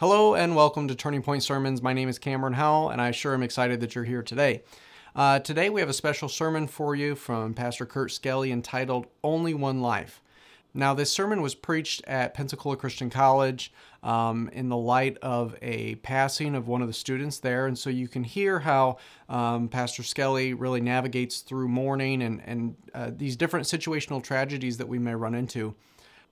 Hello and welcome to Turning Point Sermons. My name is Cameron Howell, and I sure am excited that you're here today. Uh, today we have a special sermon for you from Pastor Kurt Skelly entitled Only One Life. Now, this sermon was preached at Pensacola Christian College um, in the light of a passing of one of the students there. And so you can hear how um, Pastor Skelly really navigates through mourning and, and uh, these different situational tragedies that we may run into.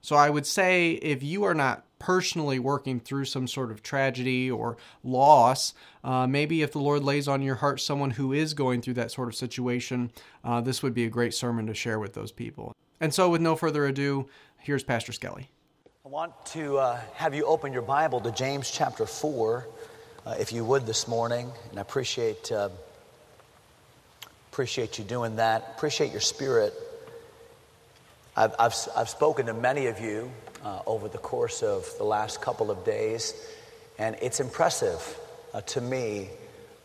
So I would say if you are not personally working through some sort of tragedy or loss, uh, maybe if the Lord lays on your heart someone who is going through that sort of situation, uh, this would be a great sermon to share with those people. And so, with no further ado, here's Pastor Skelly. I want to uh, have you open your Bible to James chapter 4, uh, if you would, this morning. And I appreciate, uh, appreciate you doing that. Appreciate your spirit. I've, I've, I've spoken to many of you uh, over the course of the last couple of days, and it's impressive uh, to me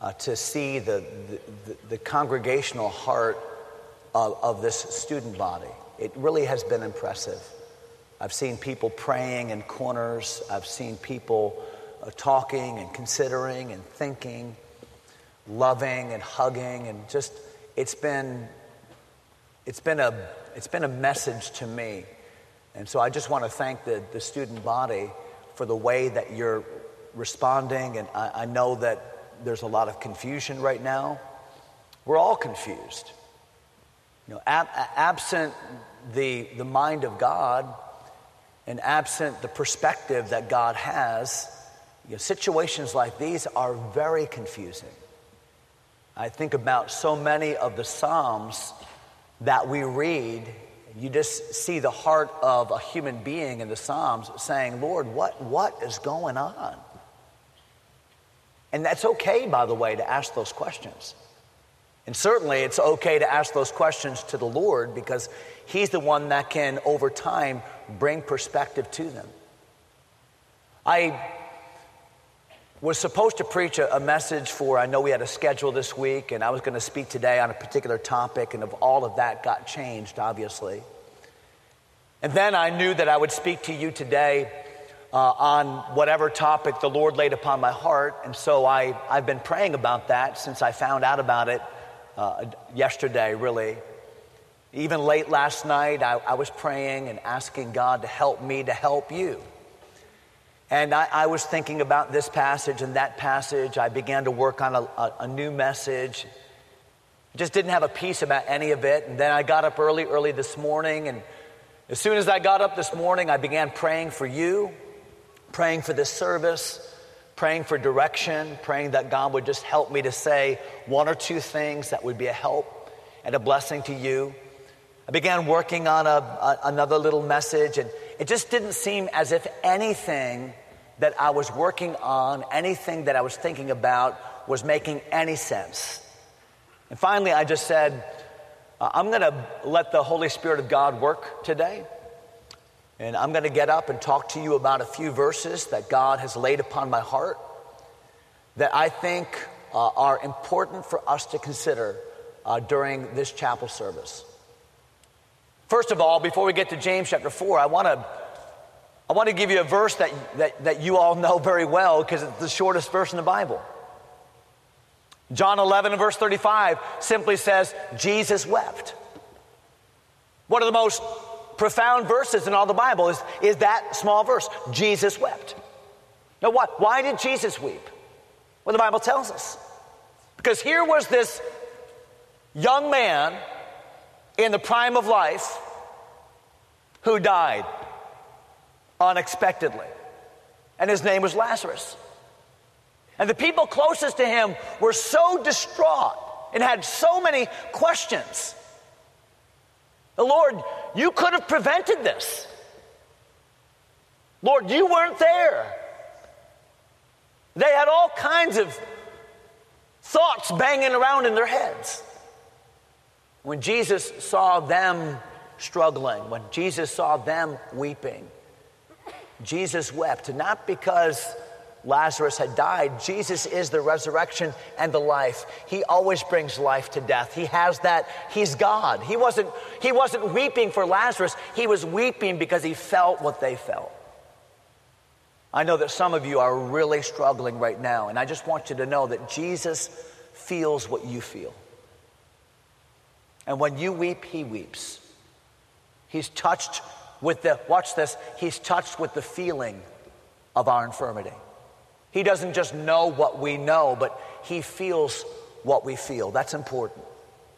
uh, to see the, the, the, congregational heart of, of this student body. It really has been impressive. I've seen people praying in corners, I've seen people uh, talking and considering and thinking, loving and hugging, and just, it's been, it's been a it's been a message to me. And so I just want to thank the, the student body for the way that you're responding. And I, I know that there's a lot of confusion right now. We're all confused. You know, ab- absent the, the mind of God and absent the perspective that God has, you know, situations like these are very confusing. I think about so many of the Psalms that we read, you just see the heart of a human being in the Psalms saying, Lord, what, what is going on? And that's okay, by the way, to ask those questions. And certainly it's okay to ask those questions to the Lord because He's the one that can, over time, bring perspective to them. I was supposed to preach a, a, message for, I know we had a schedule this week, and I was going to speak today on a particular topic, and of all of that got changed, obviously. And then I knew that I would speak to you today uh, on whatever topic the Lord laid upon my heart, and so I, I've been praying about that since I found out about it uh, yesterday, really. Even late last night, I, I was praying and asking God to help me to help you. And I, I, was thinking about this passage and that passage. I began to work on a, a, a new message. Just didn't have a peace about any of it. And then I got up early, early this morning. And as soon as I got up this morning, I began praying for you, praying for this service, praying for direction, praying that God would just help me to say one or two things that would be a help and a blessing to you. I began working on a, a, another little message, and it just didn't seem as if anything that I was working on, anything that I was thinking about, was making any sense. And finally, I just said, uh, I'm going to let the Holy Spirit of God work today. And I'm going to get up and talk to you about a few verses that God has laid upon my heart that I think uh, are important for us to consider uh, during this chapel service. First of all, before we get to James chapter 4, I want to I want to give you a verse that, that, that you all know very well because it's the shortest verse in the Bible. John 11 and verse 35 simply says, Jesus wept. One of the most profound verses in all the Bible is, is that small verse Jesus wept. Now, why, why did Jesus weep? Well, the Bible tells us. Because here was this young man in the prime of life who died unexpectedly. And his name was Lazarus. And the people closest to him were so distraught and had so many questions. The Lord, you could have prevented this. Lord, you weren't there. They had all kinds of thoughts banging around in their heads. When Jesus saw them struggling, when Jesus saw them weeping, Jesus wept, not because Lazarus had died. Jesus is the resurrection and the life. He always brings life to death. He has that. He's God. He wasn't, he wasn't weeping for Lazarus. He was weeping because he felt what they felt. I know that some of you are really struggling right now, and I just want you to know that Jesus feels what you feel. And when you weep, he weeps. He's touched with the, watch this, he's touched with the feeling of our infirmity. He doesn't just know what we know, but he feels what we feel. That's important.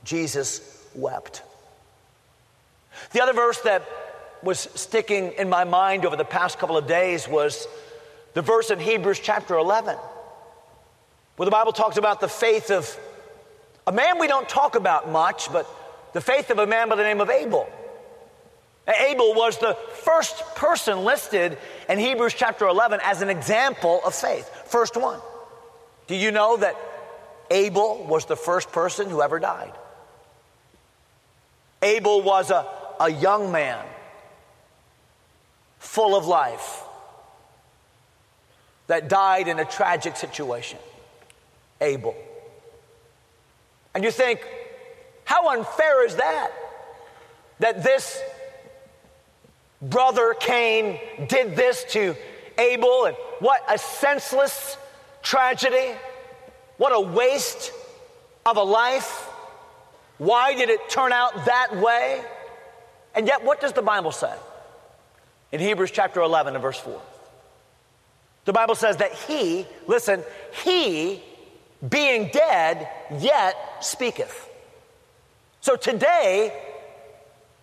Jesus wept. The other verse that was sticking in my mind over the past couple of days was the verse in Hebrews chapter 11, where the Bible talks about the faith of a man we don't talk about much, but the faith of a man by the name of Abel. Abel was the first person listed in Hebrews chapter 11 as an example of faith. First one. Do you know that Abel was the first person who ever died? Abel was a, a young man, full of life, that died in a tragic situation. Abel. And you think, how unfair is that? That this brother Cain did this to Abel, and what a senseless tragedy. What a waste of a life. Why did it turn out that way? And yet, what does the Bible say? In Hebrews chapter 11 and verse 4. The Bible says that he, listen, he, being dead, yet speaketh. So today,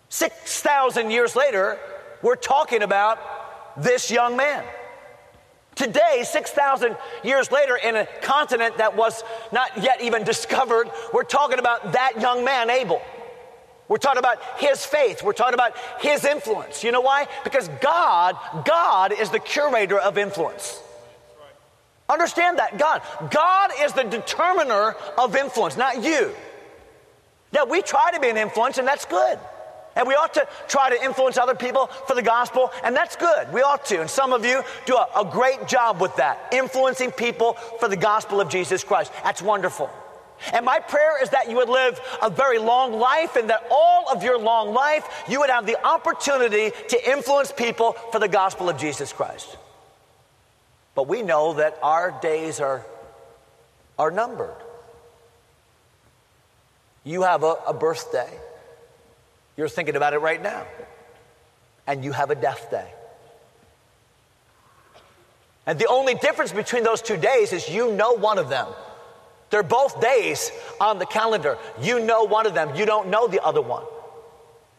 6,000 years later, we're talking about this young man. Today, 6,000 years later, in a continent that was not yet even discovered, we're talking about that young man, Abel. We're talking about his faith. We're talking about his influence. You know why? Because God, God is the curator of influence. Understand that. God. God is the determiner of influence, not you. Yeah, we try to be an influence, and that's good. And we ought to try to influence other people for the gospel, and that's good. We ought to. And some of you do a, a, great job with that, influencing people for the gospel of Jesus Christ. That's wonderful. And my prayer is that you would live a very long life and that all of your long life you would have the opportunity to influence people for the gospel of Jesus Christ. But we know that our days are, are numbered. You have a, a birthday. You're thinking about it right now. And you have a death day. And the only difference between those two days is you know one of them. They're both days on the calendar. You know one of them, you don't know the other one.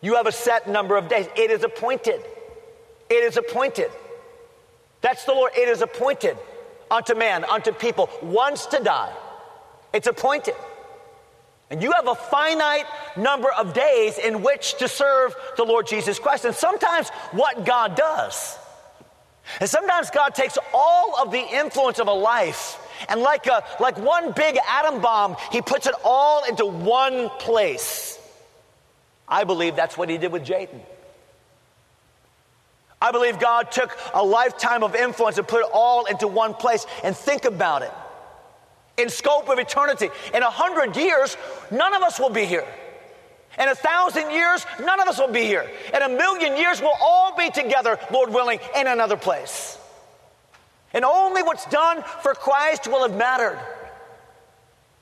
You have a set number of days. It is appointed. It is appointed. That's the Lord. It is appointed unto man, unto people, once to die. It's appointed. And you have a finite number of days in which to serve the Lord Jesus Christ. And sometimes what God does, and sometimes God takes all of the influence of a life and like a like one big atom bomb, he puts it all into one place. I believe that's what he did with Jaden. I believe God took a lifetime of influence and put it all into one place. And think about it in scope of eternity. In a hundred years, none of us will be here. In a thousand years, none of us will be here. In a million years, we'll all be together, Lord willing, in another place. And only what's done for Christ will have mattered.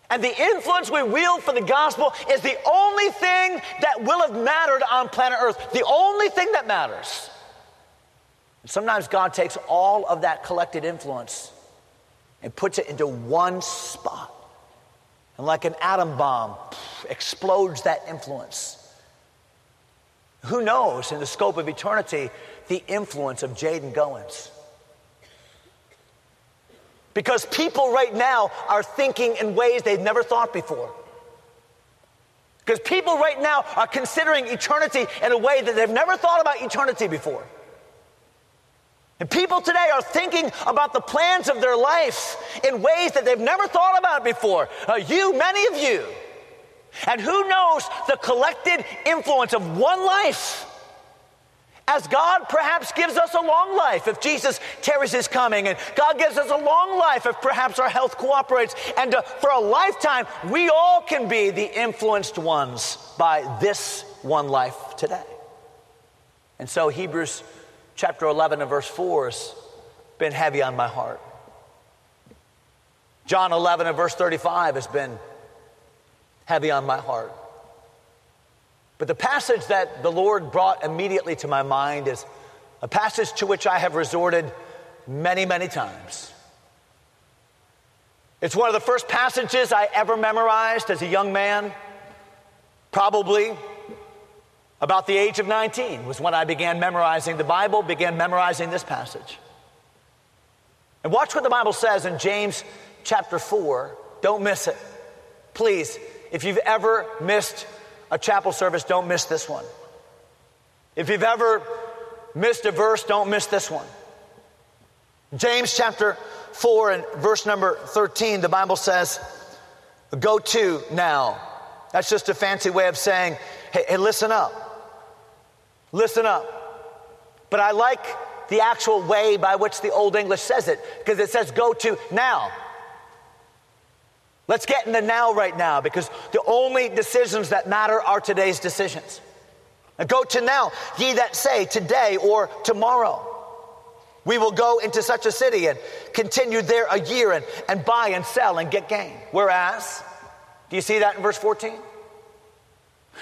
And the influence we wield for the gospel is the only thing that will have mattered on planet Earth. The only thing that matters. sometimes God takes all of that collected influence and puts it into one spot. And like an atom bomb, explodes that influence. Who knows, in the scope of eternity, the influence of Jaden Goins? Because people right now are thinking in ways they've never thought before. Because people right now are considering eternity in a way that they've never thought about eternity before. And people today are thinking about the plans of their life in ways that they've never thought about before. Uh, you, many of you. And who knows the collected influence of one life as God perhaps gives us a long life if Jesus tarries his coming, and God gives us a long life if perhaps our health cooperates, and uh, for a lifetime, we all can be the influenced ones by this one life today. And so Hebrews chapter 11 and verse 4 has been heavy on my heart. John 11 and verse 35 has been heavy on my heart. But the passage that the Lord brought immediately to my mind is a passage to which I have resorted many, many times. It's one of the first passages I ever memorized as a young man, probably about the age of 19 was when I began memorizing the Bible, began memorizing this passage. And watch what the Bible says in James chapter 4. Don't miss it. Please, if you've ever missed a chapel service, don't miss this one. If you've ever missed a verse, don't miss this one. James chapter 4 and verse number 13, the Bible says, Go to now. That's just a fancy way of saying, hey, hey listen up. Listen up. But I like the actual way by which the Old English says it because it says go to now. Let's get in the now right now because the only decisions that matter are today's decisions. And go to now, ye that say today or tomorrow. We will go into such a city and continue there a year and, and buy and sell and get gain. Whereas, do you see that in verse 14?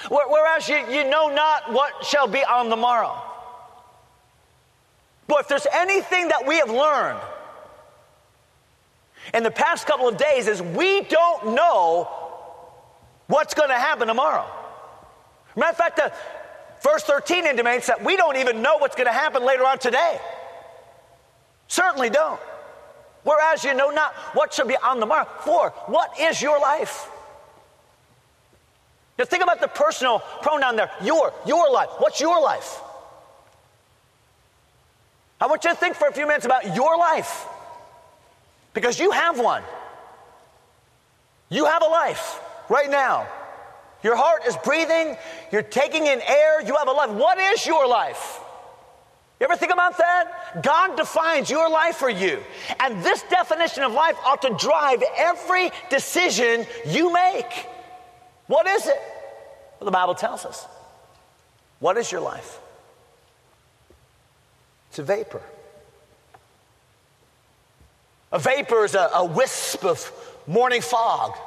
Whereas you, you know not what shall be on the morrow. But if there's anything that we have learned in the past couple of days is we don't know what's going to happen tomorrow. Matter of fact, the verse 13 intimates that we don't even know what's going to happen later on today. Certainly don't. Whereas you know not what shall be on the morrow. For what is your life? Now think about the personal pronoun there. Your, your life. What's your life? I want you to think for a few minutes about your life. Because you have one. You have a life right now. Your heart is breathing, you're taking in air, you have a life. What is your life? You ever think about that? God defines your life for you. And this definition of life ought to drive every decision you make. What is it? Well, the Bible tells us. What is your life? It's a vapor. A vapor is a, a wisp of morning fog.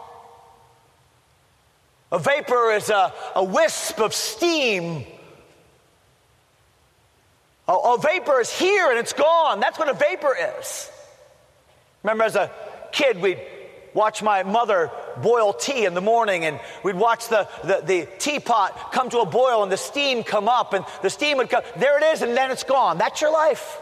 A vapor is a, a wisp of steam. A, a vapor is here and it's gone. That's what a vapor is. Remember, as a kid, we'd watch my mother boil tea in the morning and we'd watch the, the, the, teapot come to a boil and the steam come up and the steam would come. There it is and then it's gone. That's your life.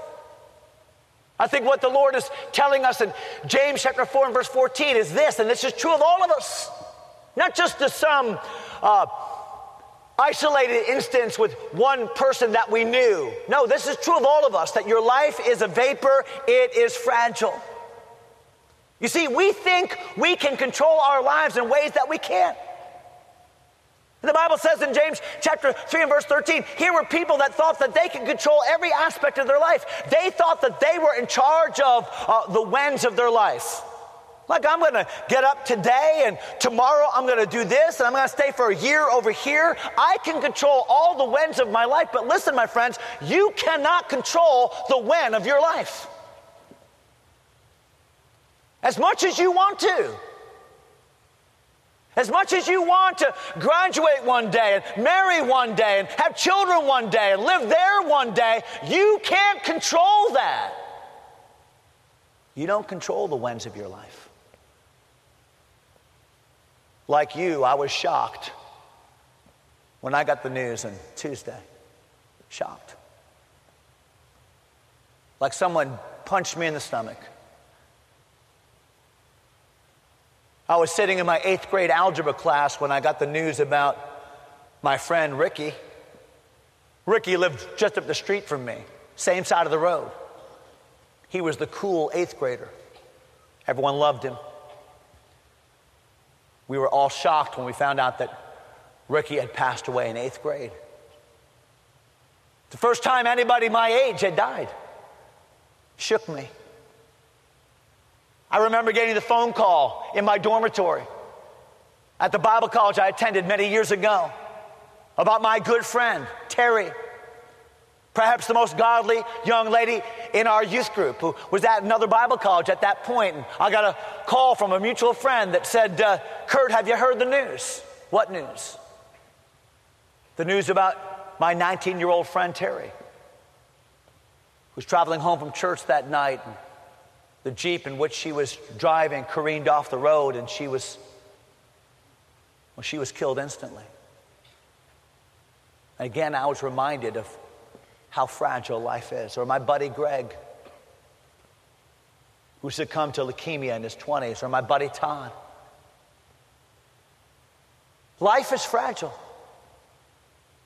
I think what the Lord is telling us in James chapter 4 and verse 14 is this, and this is true of all of us, not just to some uh, isolated instance with one person that we knew. No, this is true of all of us that your life is a vapor, it is fragile. You see, we think we can control our lives in ways that we can't. The Bible says in James chapter 3 and verse 13, here were people that thought that they could control every aspect of their life. They thought that they were in charge of uh, the winds of their life. Like, I'm going to get up today and tomorrow I'm going to do this and I'm going to stay for a year over here. I can control all the winds of my life, but listen, my friends, you cannot control the when of your life. As much as you want to. As much as you want to graduate one day and marry one day and have children one day and live there one day, you can't control that. You don't control the winds of your life. Like you, I was shocked when I got the news on Tuesday. Shocked. Like someone punched me in the stomach. I was sitting in my eighth grade algebra class when I got the news about my friend Ricky. Ricky lived just up the street from me, same side of the road. He was the cool eighth grader. Everyone loved him. We were all shocked when we found out that Ricky had passed away in eighth grade. The first time anybody my age had died. Shook me. I remember getting the phone call in my dormitory at the Bible college I attended many years ago about my good friend, Terry. Perhaps the most godly young lady in our youth group who was at another Bible college at that point. And I got a call from a mutual friend that said, uh, Kurt, have you heard the news? What news? The news about my 19 year old friend Terry, who's traveling home from church that night. And the Jeep in which she was driving careened off the road and she was, well, she was killed instantly. Again, I was reminded of how fragile life is. Or my buddy Greg, who succumbed to leukemia in his 20s, or my buddy Todd. Life is fragile.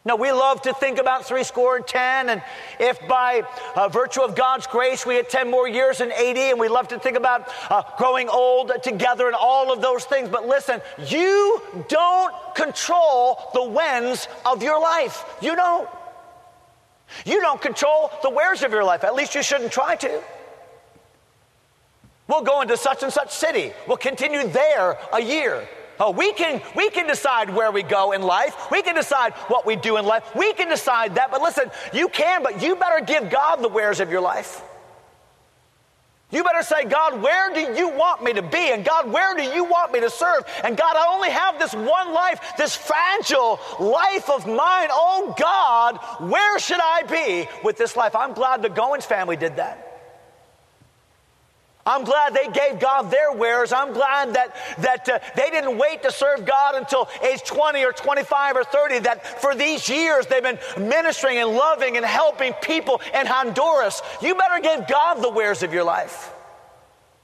No, we love to think about three score and ten, and if by uh, virtue of God's grace we had 10 more years and 80, and we love to think about uh, growing old together and all of those things. But listen, you don't control the whens of your life. You don't. You don't control the wheres of your life. At least you shouldn't try to. We'll go into such and such city. We'll continue there a year. Oh, we can, we can decide where we go in life. We can decide what we do in life. We can decide that. But listen, you can, but you better give God the wheres of your life. You better say, God, where do you want me to be? And God, where do you want me to serve? And God, I only have this one life, this fragile life of mine. Oh God, where should I be with this life? I'm glad the Goins family did that. I'm glad they gave God their wheres. I'm glad that, that uh, they didn't wait to serve God until age 20 or 25 or 30, that for these years they've been ministering and loving and helping people in Honduras. You better give God the wheres of your life.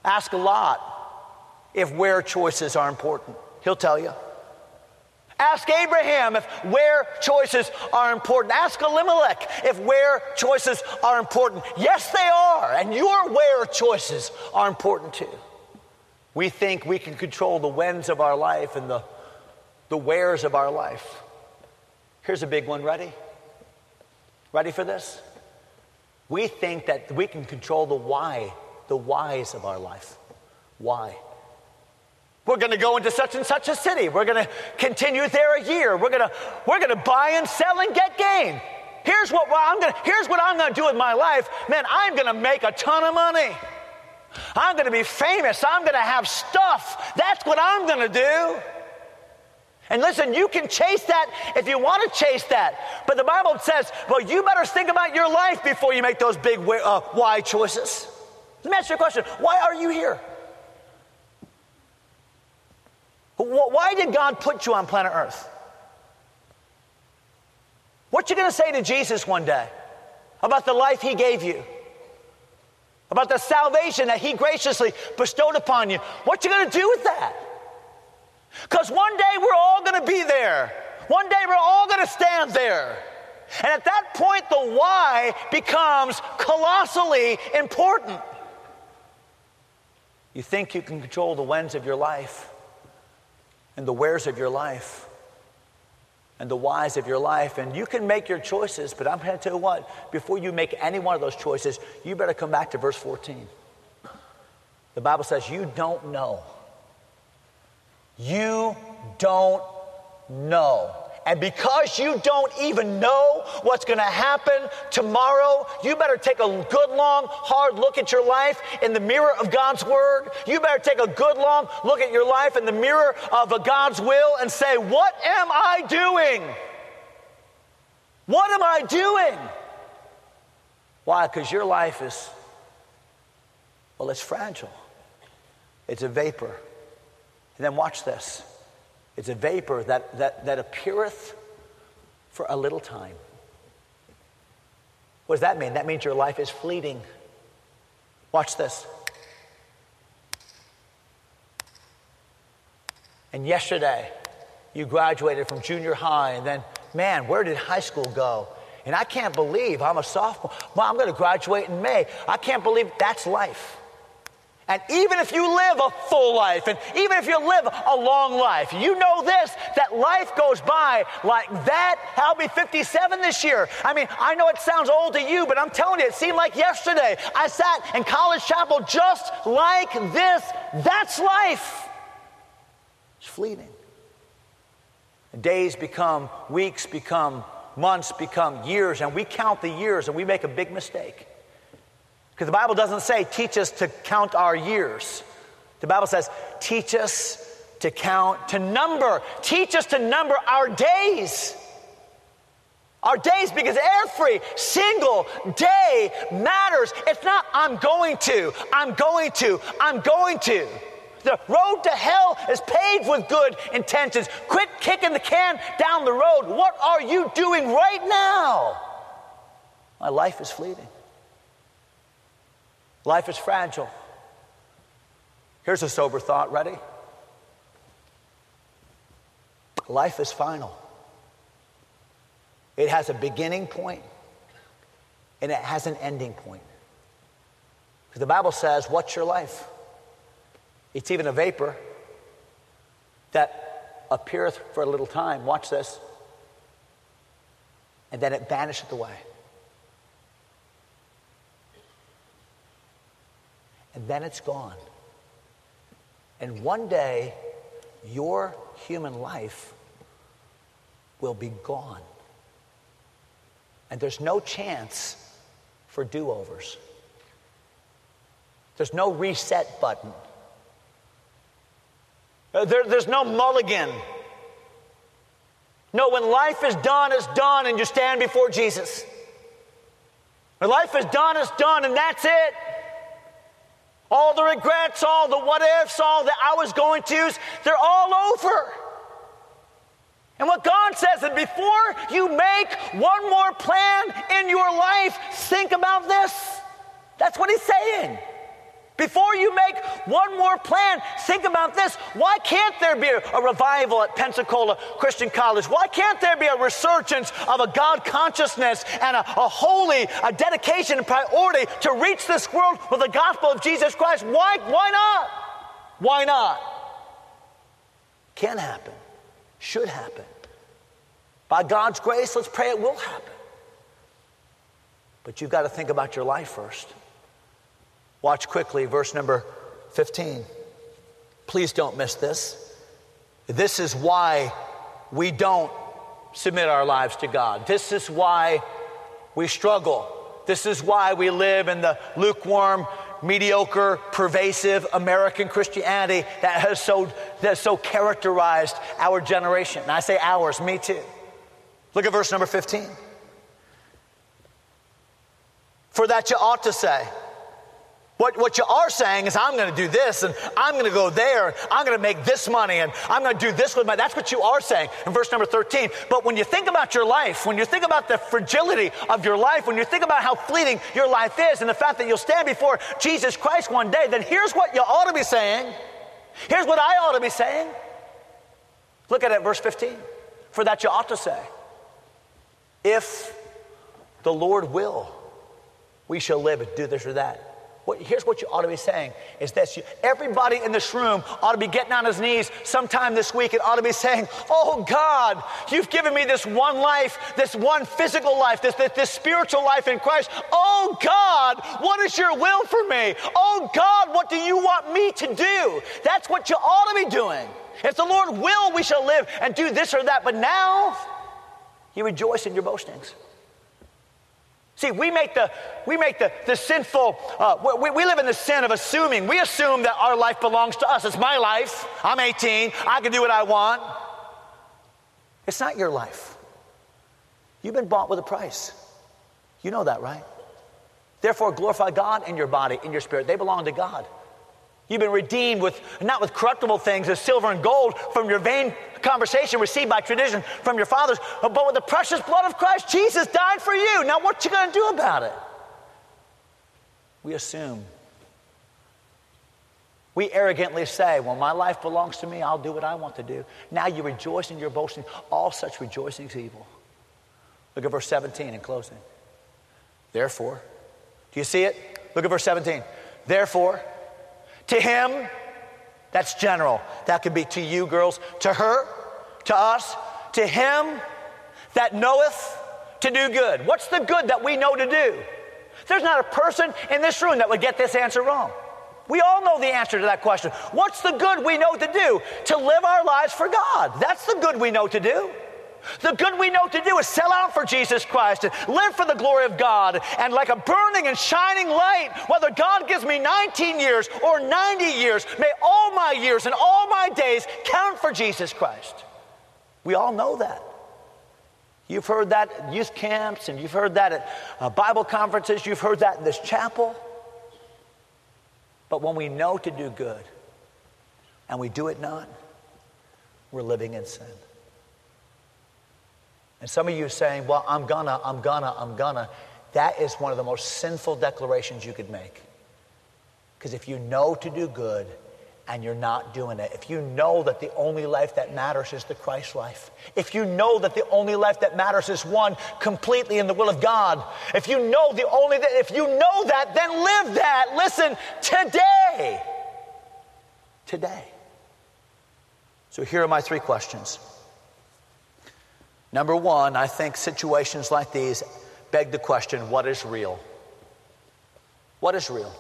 Ask a lot if where choices are important. He'll tell you. Ask Abraham if where choices are important. Ask Elimelech if where choices are important. Yes, they are. And your where choices are important too. We think we can control the whens of our life and the, the wheres of our life. Here's a big one. Ready? Ready for this? We think that we can control the why, the whys of our life. Why? We're going to go into such and such a city. We're going to continue there a year. We're going to we're going to buy and sell and get gain. Here's what I'm going to here's what I'm going to do with my life. Man, I'm going to make a ton of money. I'm going to be famous. I'm going to have stuff. That's what I'm going to do. And listen, you can chase that if you want to chase that. But the Bible says, well, you better think about your life before you make those big uh, why choices. Let me ask you a question. Why are you here? Why did God put you on planet Earth? What you going to say to Jesus one day about the life he gave you? About the salvation that he graciously bestowed upon you? What you going to do with that? Cuz one day we're all going to be there. One day we're all going to stand there. And at that point the why becomes colossally important. You think you can control the winds of your life and the wheres of your life and the whys of your life. And you can make your choices, but I'm going to tell you what, before you make any one of those choices, you better come back to verse 14. The Bible says, You don't know. You don't know. And because you don't even know what's going to happen tomorrow, you better take a good, long, hard look at your life in the mirror of God's Word. You better take a good, long look at your life in the mirror of a God's will and say, What am I doing? What am I doing? Why? Because your life is, well, it's fragile, it's a vapor. And then watch this. It's a vapor that, that, that appeareth for a little time. What does that mean? That means your life is fleeting. Watch this. And yesterday, you graduated from junior high, and then, man, where did high school go? And I can't believe I'm a sophomore. Well, I'm going to graduate in May. I can't believe that's life. And even if you live a full life, and even if you live a long life, you know this that life goes by like that. I'll be 57 this year. I mean, I know it sounds old to you, but I'm telling you, it seemed like yesterday. I sat in college chapel just like this. That's life. It's fleeting. Days become weeks, become months become years, and we count the years and we make a big mistake. Because the Bible doesn't say, teach us to count our years. The Bible says, teach us to count, to number. Teach us to number our days. Our days, because every single day matters. It's not, I'm going to, I'm going to, I'm going to. The road to hell is paved with good intentions. Quit kicking the can down the road. What are you doing right now? My life is fleeting. Life is fragile. Here's a sober thought. Ready? Life is final. It has a beginning point and it has an ending point. Because the Bible says, What's your life? It's even a vapor that appeareth for a little time. Watch this. And then it vanisheth away. And then it's gone. And one day, your human life will be gone. And there's no chance for do overs. There's no reset button. Uh, there, there's no mulligan. No, when life is done, it's done, and you stand before Jesus. When life is done, it's done, and that's it. All the regrets, all the what ifs, all the I was going to's, they're all over. And what God says is before you make one more plan in your life, think about this. That's what He's saying. Before you make one more plan, think about this. Why can't there be a revival at Pensacola Christian College? Why can't there be a resurgence of a God consciousness and a, a holy a dedication and priority to reach this world with the gospel of Jesus Christ? Why, why not? Why not? Can happen, should happen. By God's grace, let's pray it will happen. But you've got to think about your life first. Watch quickly, verse number 15. Please don't miss this. This is why we don't submit our lives to God. This is why we struggle. This is why we live in the lukewarm, mediocre, pervasive American Christianity that has so, that has so characterized our generation. And I say ours, me too. Look at verse number 15. For that you ought to say, what, what you are saying is, I'm going to do this and I'm going to go there and I'm going to make this money and I'm going to do this with my. That's what you are saying in verse number 13. But when you think about your life, when you think about the fragility of your life, when you think about how fleeting your life is and the fact that you'll stand before Jesus Christ one day, then here's what you ought to be saying. Here's what I ought to be saying. Look at it, verse 15. For that you ought to say, if the Lord will, we shall live and do this or that. What, here's what you ought to be saying is this you, everybody in this room ought to be getting on his knees sometime this week and ought to be saying, Oh God, you've given me this one life, this one physical life, this, this, this spiritual life in Christ. Oh God, what is your will for me? Oh God, what do you want me to do? That's what you ought to be doing. If the Lord will, we shall live and do this or that. But now, you rejoice in your boastings. See, we make the, we make the, the sinful, uh, we, we live in the sin of assuming. We assume that our life belongs to us. It's my life. I'm 18. I can do what I want. It's not your life. You've been bought with a price. You know that, right? Therefore, glorify God in your body, in your spirit. They belong to God. You've been redeemed with not with corruptible things as silver and gold from your vain conversation received by tradition from your fathers, but with the precious blood of Christ. Jesus died for you. Now, what you going to do about it? We assume. We arrogantly say, Well, my life belongs to me. I'll do what I want to do. Now you rejoice in your boasting. All such rejoicing is evil. Look at verse 17 in closing. Therefore, do you see it? Look at verse 17. Therefore, to him, that's general. That could be to you, girls, to her, to us, to him that knoweth to do good. What's the good that we know to do? There's not a person in this room that would get this answer wrong. We all know the answer to that question. What's the good we know to do? To live our lives for God. That's the good we know to do. The good we know to do is sell out for Jesus Christ and live for the glory of God. And like a burning and shining light, whether God gives me 19 years or 90 years, may all my years and all my days count for Jesus Christ. We all know that. You've heard that at youth camps and you've heard that at uh, Bible conferences, you've heard that in this chapel. But when we know to do good and we do it not, we're living in sin. And some of you are saying, well, I'm gonna, I'm gonna, I'm gonna. That is one of the most sinful declarations you could make. Because if you know to do good and you're not doing it, if you know that the only life that matters is the Christ life, if you know that the only life that matters is one completely in the will of God, if you know the only that, if you know that, then live that. Listen, today. Today. So here are my three questions. Number one, I think situations like these beg the question what is real? What is real?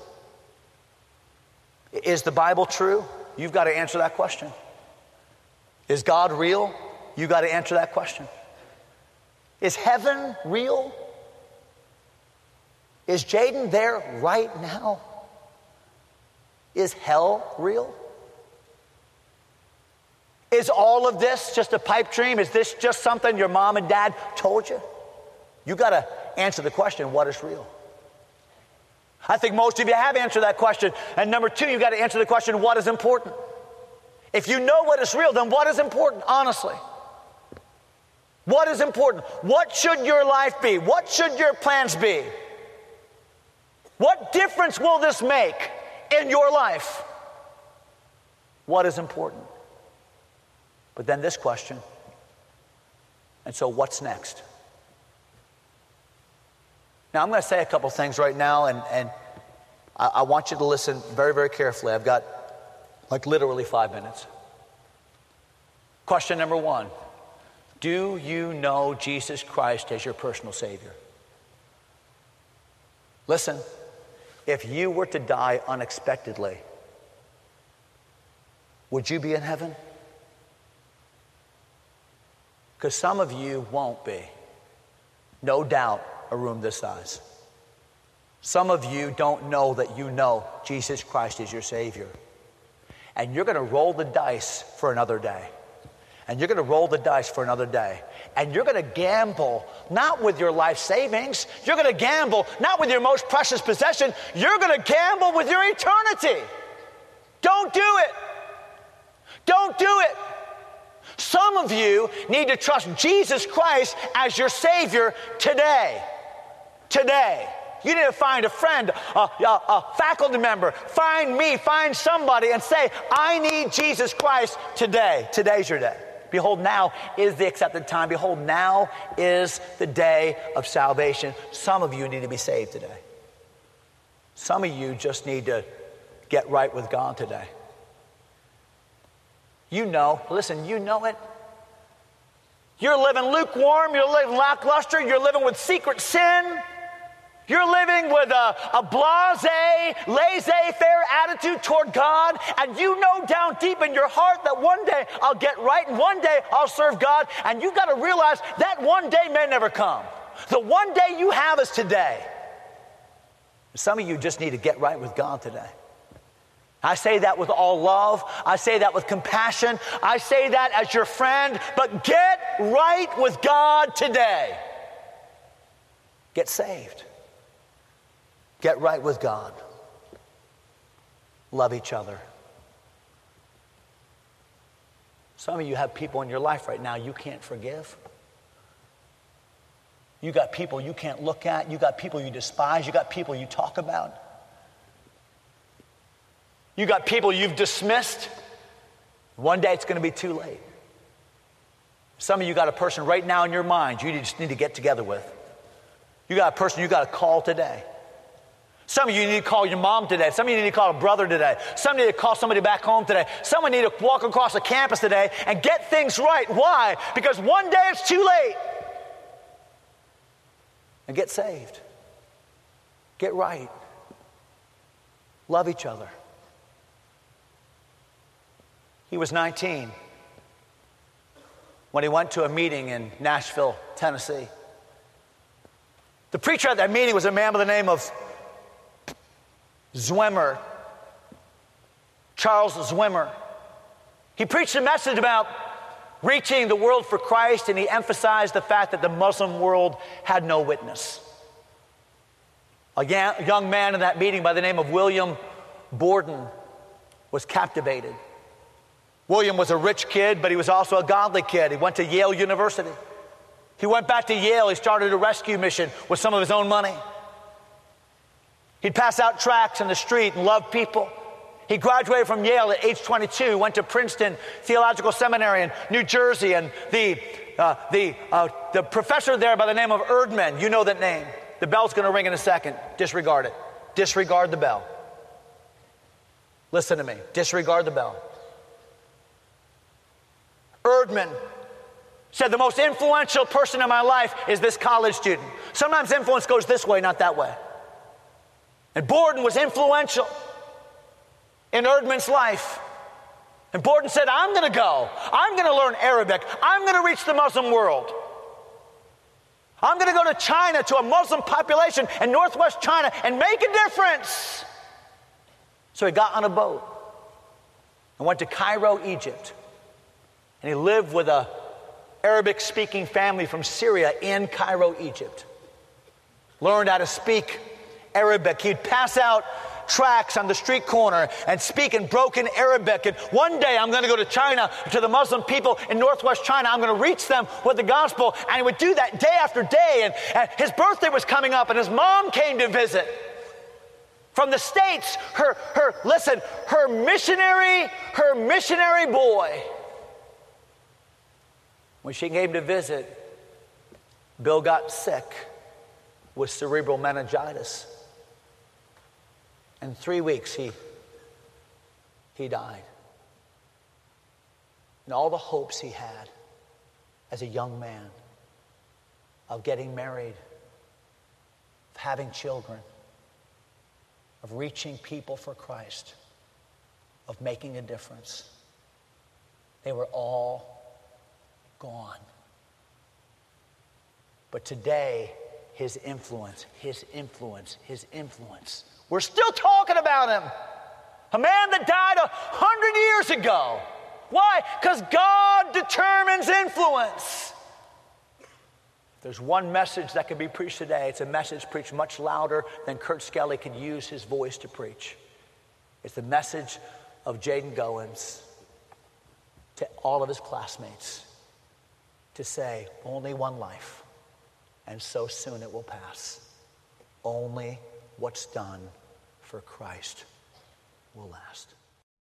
Is the Bible true? You've got to answer that question. Is God real? You've got to answer that question. Is heaven real? Is Jaden there right now? Is hell real? Is all of this just a pipe dream? Is this just something your mom and dad told you? You got to answer the question what is real? I think most of you have answered that question. And number two, you got to answer the question what is important? If you know what is real, then what is important, honestly? What is important? What should your life be? What should your plans be? What difference will this make in your life? What is important? But then this question and so what's next? Now, I'm going to say a couple things right now, and, and I, I want you to listen very, very carefully. I've got like literally five minutes. Question number one Do you know Jesus Christ as your personal Savior? Listen, if you were to die unexpectedly, would you be in heaven? Because some of you won't be. No doubt, a room this size. Some of you don't know that you know Jesus Christ is your Savior. And you're going to roll the dice for another day. And you're going to roll the dice for another day. And you're going to gamble not with your life savings. You're going to gamble not with your most precious possession. You're going to gamble with your eternity. Don't do it. Don't do it. Some of you need to trust Jesus Christ as your Savior today. Today. You need to find a friend, a, a, a, faculty member, find me, find somebody, and say, I need Jesus Christ today. Today's your day. Behold, now is the accepted time. Behold, now is the day of salvation. Some of you need to be saved today. Some of you just need to get right with God today. You know, listen, you know it. You're living lukewarm, you're living lackluster, you're living with secret sin. You're living with a, a blase, laissez faire attitude toward God, and you know down deep in your heart that one day I'll get right and one day I'll serve God, and you've got to realize that one day may never come. The one day you have is today. Some of you just need to get right with God today. I say that with all love. I say that with compassion. I say that as your friend, but get right with God today. Get saved. Get right with God. Love each other. Some of you have people in your life right now you can't forgive. You got people you can't look at. You got people you despise. You got people you talk about. You got people you've dismissed. One day it's going to be too late. Some of you got a person right now in your mind you just need to get together with. You got a person you got to call today. Some of you need to call your mom today. Some of you need to call a brother today. Some need to call somebody back home today. Someone need to walk across the campus today and get things right. Why? Because one day it's too late. And get saved. Get right. Love each other. He was 19. when he went to a meeting in Nashville, Tennessee. The preacher at that meeting was a man by the name of Zwemer, Charles Zwemer. He preached a message about reaching the world for Christ, and he emphasized the fact that the Muslim world had no witness. A young man in that meeting by the name of William Borden was captivated. William was a rich kid, but he was also a godly kid. He went to Yale University. He went back to Yale. He started a rescue mission with some of his own money. He'd pass out tracts in the street and love people. He graduated from Yale at age 22, went to Princeton Theological Seminary in New Jersey, and the, uh, the, uh, the professor there by the name of Erdman, you know that name. The bell's going to ring in a second. Disregard it. Disregard the bell. Listen to me. Disregard the bell. Erdman said the most influential person in my life is this college student. Sometimes influence goes this way, not that way. And Borden was influential in Erdman's life. And Borden said, I'm going to go. I'm going to learn Arabic. I'm going to reach the Muslim world. I'm going to go to China, to a Muslim population in northwest China, and make a difference. So he got on a boat and went to Cairo, Egypt. And he lived with a Arabic speaking family from Syria in Cairo, Egypt. Learned how to speak Arabic. He'd pass out tracts on the street corner and speak in broken Arabic. And one day I'm going to go to China, to the Muslim people in northwest China. I'm going to reach them with the gospel. And he would do that day after day. And, and his birthday was coming up, and his mom came to visit from the States. Her, her, listen, her missionary, her missionary boy. When she came to visit, Bill got sick with cerebral meningitis. In three weeks, he, he died. And all the hopes he had as a young man of getting married, of having children, of reaching people for Christ, of making a difference, they were all gone. But today, his influence, his influence, his influence we're still talking about him. A man that died a hundred years ago. Why? Because God determines influence. There's one message that can be preached today, it's a message preached much louder than Kurt Skelly could use his voice to preach. It's the message of Jaden Goins to all of his classmates to say, only one life, and so soon it will pass. Only what's done for Christ will last.